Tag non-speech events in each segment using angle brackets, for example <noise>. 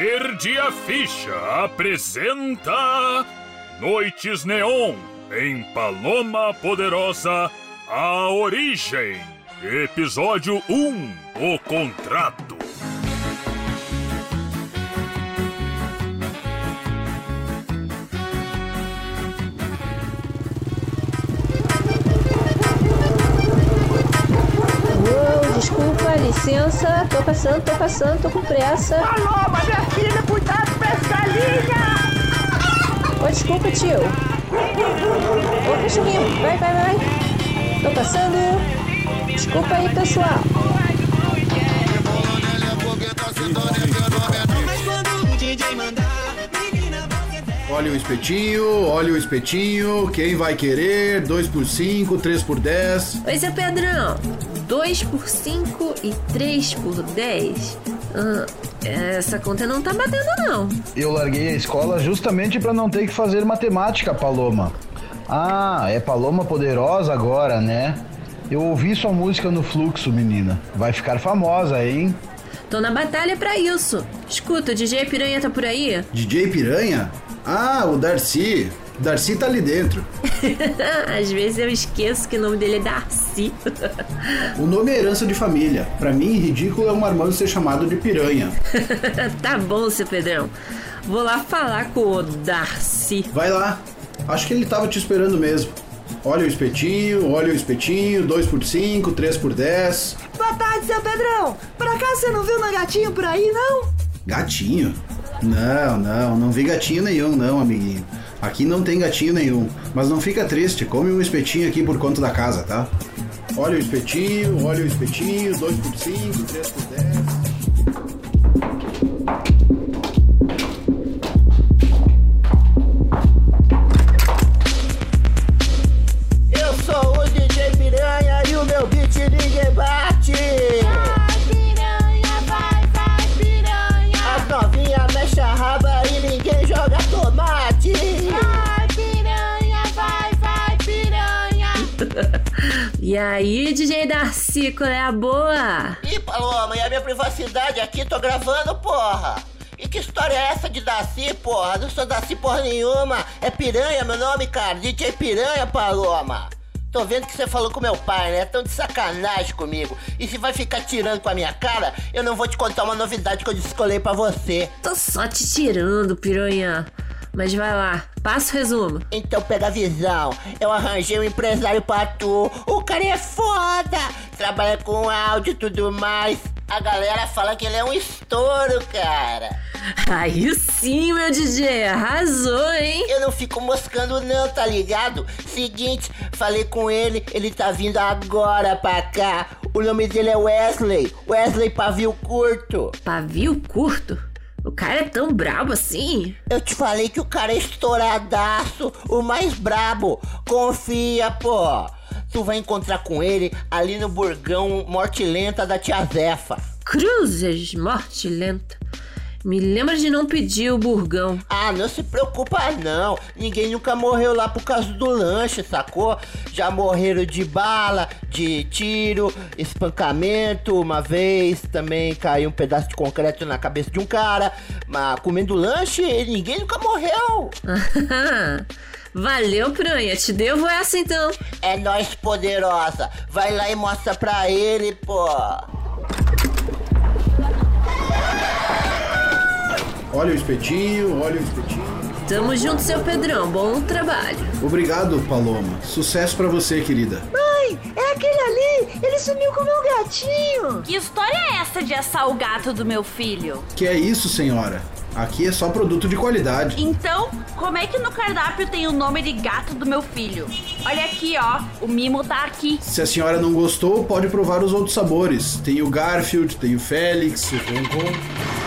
Perdi a Ficha apresenta Noites Neon em Paloma Poderosa A Origem. Episódio 1 O Contrato. Licença, tô passando, tô passando, tô com pressa. Paloma, minha filha, cuidado com essa galinha! Ô, desculpa, tio. Ô, cachorrinho, vai, vai, vai. Tô passando. Desculpa aí, pessoal. Olha o espetinho, olha o espetinho. Quem vai querer? 2 por 5, 3 por 10. Oi, seu Pedrão. 2 por 5 e 3 por 10? Ah, essa conta não tá batendo, não. Eu larguei a escola justamente para não ter que fazer matemática, Paloma. Ah, é Paloma Poderosa agora, né? Eu ouvi sua música no fluxo, menina. Vai ficar famosa, hein? Tô na batalha pra isso. Escuta, o DJ Piranha tá por aí? DJ Piranha? Ah, o Darcy. Darcy tá ali dentro. <laughs> Às vezes eu esqueço que o nome dele é Darcy. O nome é herança de família. Pra mim, ridículo é um marmanjo ser chamado de piranha. <laughs> tá bom, seu Pedrão. Vou lá falar com o Darcy. Vai lá. Acho que ele tava te esperando mesmo. Olha o espetinho, olha o espetinho, 2 por 5, 3 por 10. Boa tarde, seu Pedrão! Por acaso você não viu meu gatinho por aí, não? Gatinho? Não, não, não vi gatinho nenhum, não, amiguinho. Aqui não tem gatinho nenhum. Mas não fica triste, come um espetinho aqui por conta da casa, tá? Olha o espetinho, olha o espetinho, 2 por 5, 3 por <laughs> E aí, DJ Darcy, qual é a boa? Ih, Paloma, e a minha privacidade aqui? Tô gravando, porra! E que história é essa de Daci, porra? Não sou Daci porra nenhuma! É Piranha meu nome, cara! DJ Piranha, Paloma! Tô vendo que você falou com meu pai, né? Tão de sacanagem comigo. E se vai ficar tirando com a minha cara, eu não vou te contar uma novidade que eu descolei pra você. Tô só te tirando, piranha. Mas vai lá, passa o resumo. Então pega a visão. Eu arranjei um empresário pra tu. O cara é foda. Trabalha com áudio e tudo mais. A galera fala que ele é um estouro, cara. Aí sim, meu DJ, arrasou, hein? Eu não fico moscando não, tá ligado? Seguinte, falei com ele, ele tá vindo agora pra cá. O nome dele é Wesley. Wesley Pavio Curto. Pavio curto? O cara é tão brabo assim? Eu te falei que o cara é estouradaço, o mais brabo. Confia, pô. Tu vai encontrar com ele ali no burgão Morte Lenta da Tia Zefa. Cruzes, morte lenta. Me lembra de não pedir o burgão. Ah, não se preocupa não. Ninguém nunca morreu lá por causa do lanche, sacou? Já morreram de bala, de tiro, espancamento. Uma vez também caiu um pedaço de concreto na cabeça de um cara. Mas comendo lanche, ninguém nunca morreu. <laughs> Valeu, piranha. Te devo essa então. É nós poderosa. Vai lá e mostra pra ele, pô. Olha o espetinho, olha o espetinho. Tamo junto, seu Pedrão. Bom trabalho. Obrigado, Paloma. Sucesso pra você, querida. Mãe, é aquele ali. Ele sumiu com o meu gatinho. Que história é essa de assar o gato do meu filho? Que é isso, senhora? Aqui é só produto de qualidade. Então, como é que no cardápio tem o nome de gato do meu filho? Olha aqui, ó. O mimo tá aqui. Se a senhora não gostou, pode provar os outros sabores. Tem o Garfield, tem o Félix, o Concon. Essa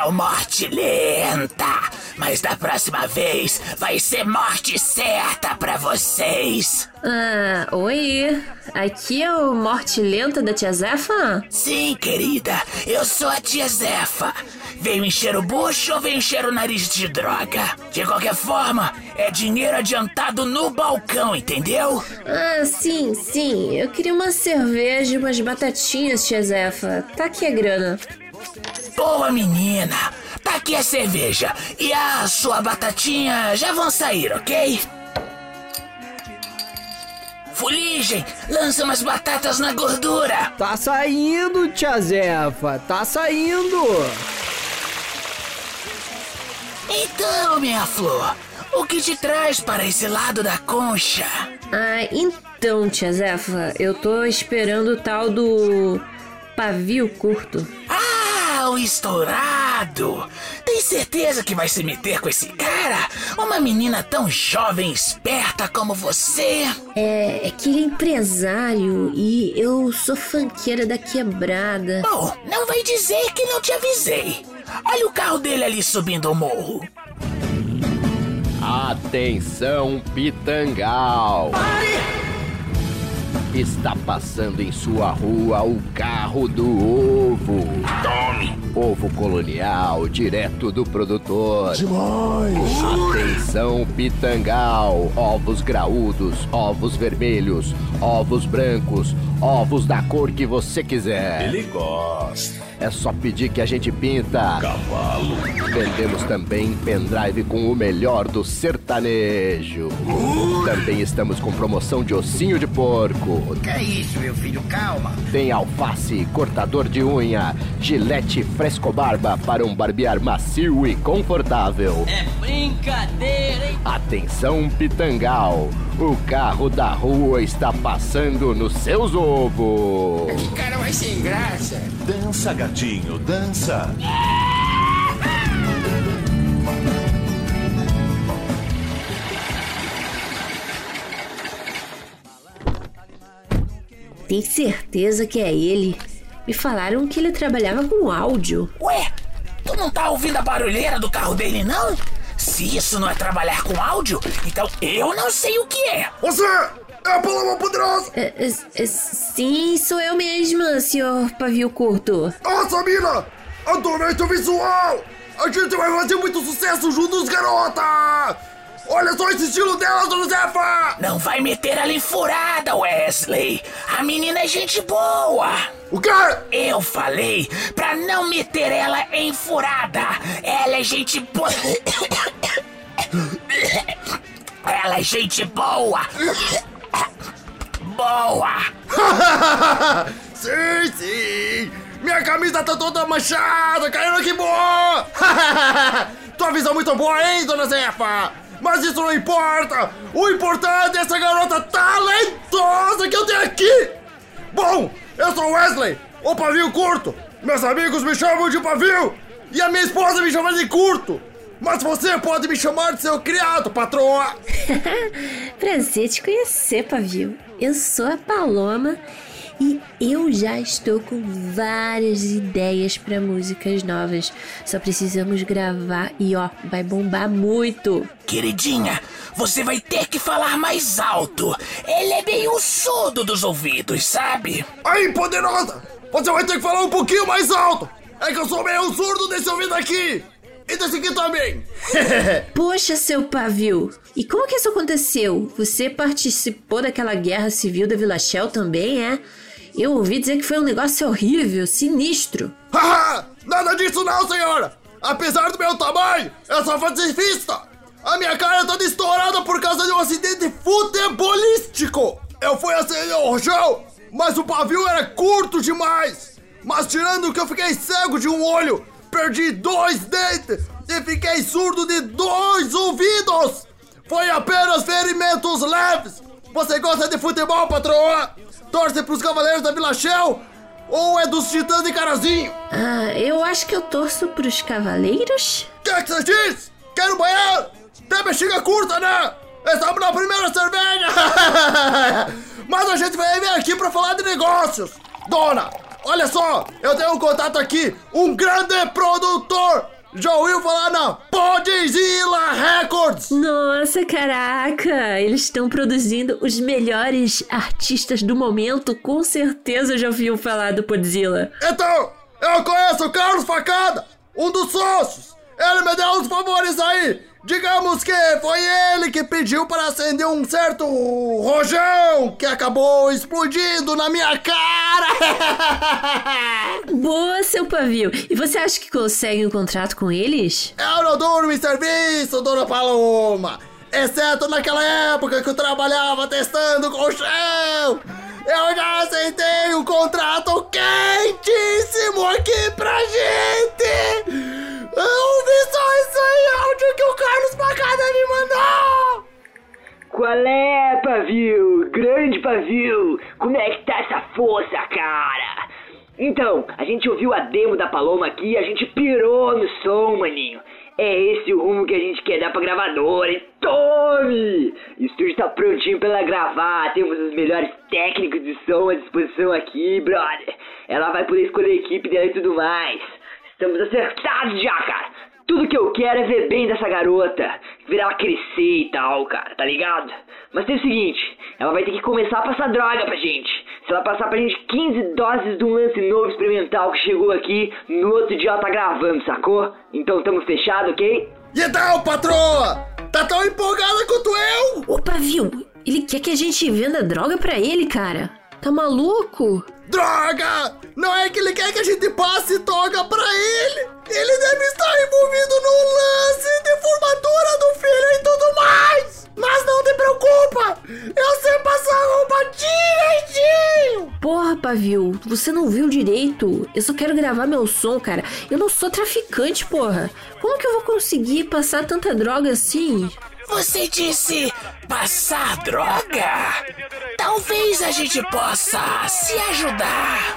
É Morte Lenta, mas da próxima vez vai ser morte certa pra vocês. Ah, oi. Aqui é o Morte Lenta da Tia Zefa? Sim, querida, eu sou a tia Zefa. Veio encher o bucho ou veio encher o nariz de droga? De qualquer forma, é dinheiro adiantado no balcão, entendeu? Ah, sim, sim. Eu queria uma cerveja e umas batatinhas, Tia Zefa. Tá aqui a grana. Boa menina, tá aqui a cerveja e a sua batatinha já vão sair, ok? Fuligem, lança umas batatas na gordura. Tá saindo, tia Zefa, tá saindo. Então, minha flor, o que te traz para esse lado da concha? Ah, então, Tia Zefa, eu tô esperando o tal do pavio curto. Estourado! Tem certeza que vai se meter com esse cara? Uma menina tão jovem e esperta como você? É, é que ele é empresário e eu sou fanqueira da quebrada. Bom, não vai dizer que não te avisei. Olha o carro dele ali subindo o morro. Atenção, Pitangal! Está passando em sua rua o carro do ovo. Tome! Ovo colonial, direto do produtor. Demais! Atenção, Pitangal! Ovos graúdos, ovos vermelhos, ovos brancos, ovos da cor que você quiser. Ele gosta. É só pedir que a gente pinta. Cavalo. Vendemos também pendrive com o melhor do sertanejo. Também estamos com promoção de ossinho de porco. Que é isso, meu filho? Calma. Tem alface, cortador de unha, gilete fresco barba para um barbear macio e confortável. É brincadeira, hein? Atenção, Pitangal. O carro da rua está passando nos seus ovos. Cara, vai sem graça. Dança, gatinho, dança. Tem certeza que é ele? Me falaram que ele trabalhava com áudio. Ué, tu não tá ouvindo a barulheira do carro dele, não? Se isso não é trabalhar com áudio, então eu não sei o que é. Você é a Paloma Poderosa! É, é, é, sim, sou eu mesma, senhor pavio curto. Nossa, mina! Adorei teu visual! A gente vai fazer muito sucesso juntos, garota! Olha só esse estilo dela, Dona Zefa! Não vai meter ela em furada, Wesley. A menina é gente boa. O quê? Eu falei pra não meter ela em furada. Ela é gente boa. <coughs> Ela é gente boa. Boa. <laughs> sim, sim! Minha camisa tá toda manchada, caindo que boa! <laughs> Tua visão muito boa, hein, Dona Zefa? Mas isso não importa! O importante é essa garota talentosa que eu tenho aqui! Bom, eu sou Wesley, o pavio curto. Meus amigos me chamam de pavio e a minha esposa me chama de curto. Mas você pode me chamar de seu criado, patroa. <laughs> Prazer te conhecer, pavio. Eu sou a Paloma e eu já estou com várias ideias para músicas novas. Só precisamos gravar e ó, vai bombar muito. Queridinha, você vai ter que falar mais alto. Ele é meio surdo dos ouvidos, sabe? Aí, poderosa, você vai ter que falar um pouquinho mais alto. É que eu sou meio surdo desse ouvido aqui. E desse aqui também. <laughs> Poxa, seu pavio! E como que isso aconteceu? Você participou daquela guerra civil da Vila Shell também, é? Eu ouvi dizer que foi um negócio horrível, sinistro. Haha! Nada disso não, senhora! Apesar do meu tamanho, eu sou pacifista! A minha cara é toda estourada por causa de um acidente futebolístico! Eu fui acender o rojão, mas o pavio era curto demais! Mas tirando que eu fiquei cego de um olho, perdi dois dentes e fiquei surdo de dois ouvidos! Foi apenas ferimentos leves! Você gosta de futebol, patroa? Torce pros Cavaleiros da Vila Shell? Ou é dos Titãs de Carazinho? Ah, eu acho que eu torço pros cavaleiros. Que, é que você diz? Quero banheiro? Tem bexiga curta, né? Estamos na primeira cerveja! <laughs> Mas a gente vir aqui pra falar de negócios! Dona, olha só, eu tenho um contato aqui, um grande produtor. Já ouviu falar na Podzilla Records? Nossa, caraca! Eles estão produzindo os melhores artistas do momento. Com certeza já ouviu falar do Podzilla. Então, eu conheço o Carlos Facada, um dos sócios. Ele me deu uns favores aí. Digamos que foi ele que pediu para acender um certo rojão que acabou explodindo na minha cara. <laughs> Boa, seu pavio. E você acha que consegue um contrato com eles? Eu não durmo em serviço, dona Paloma. Exceto naquela época que eu trabalhava testando colchão. Eu já aceitei um contrato quentíssimo aqui pra gente. Eu ouvi só isso aí, áudio que o Carlos Pacada me mandou. Qual é, pavio? Grande pavio! Como é que tá essa força, cara? Então, a gente ouviu a demo da Paloma aqui e a gente pirou no som, maninho. É esse o rumo que a gente quer dar pra gravadora, hein? Tome! O estúdio tá prontinho pra ela gravar, temos os melhores técnicos de som à disposição aqui, brother. Ela vai poder escolher a equipe dela e tudo mais. Estamos acertados já, cara. Tudo que eu quero é ver bem dessa garota, ver ela crescer e tal, cara, tá ligado? Mas tem o seguinte, ela vai ter que começar a passar droga pra gente. Se ela passar pra gente 15 doses de um lance novo experimental que chegou aqui, no outro dia ela tá gravando, sacou? Então tamo fechado, ok? E então, patroa? Tá tão empolgada quanto eu? Ô, pavio, ele quer que a gente venda droga pra ele, cara. Tá maluco? Droga! Não é que ele quer que a gente passe droga pra ele! Ele deve estar envolvido num lance de formatura do filho e tudo mais! Mas não te preocupa! Eu sei passar roupa direitinho! Porra, pavio, você não viu direito. Eu só quero gravar meu som, cara. Eu não sou traficante, porra. Como que eu vou conseguir passar tanta droga assim? Você disse passar droga? Talvez a gente possa se ajudar.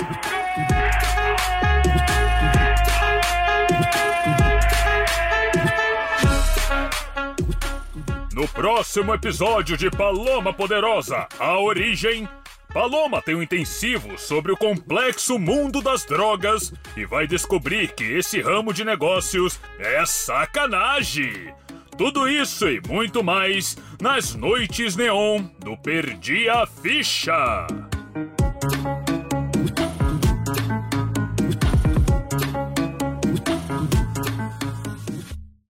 No próximo episódio de Paloma Poderosa, a origem. Paloma tem um intensivo sobre o complexo mundo das drogas e vai descobrir que esse ramo de negócios é sacanagem. Tudo isso e muito mais nas noites neon do Perdi a Ficha.